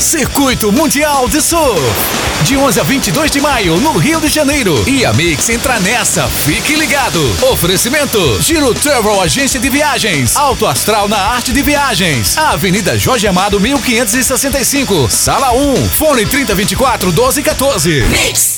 Circuito Mundial de Sul De 11 a 22 de maio, no Rio de Janeiro. E a Mix entra nessa. Fique ligado. Oferecimento: Giro Travel Agência de Viagens. Alto Astral na Arte de Viagens. Avenida Jorge Amado, 1565. Sala 1. Fone 3024 1214. Mix.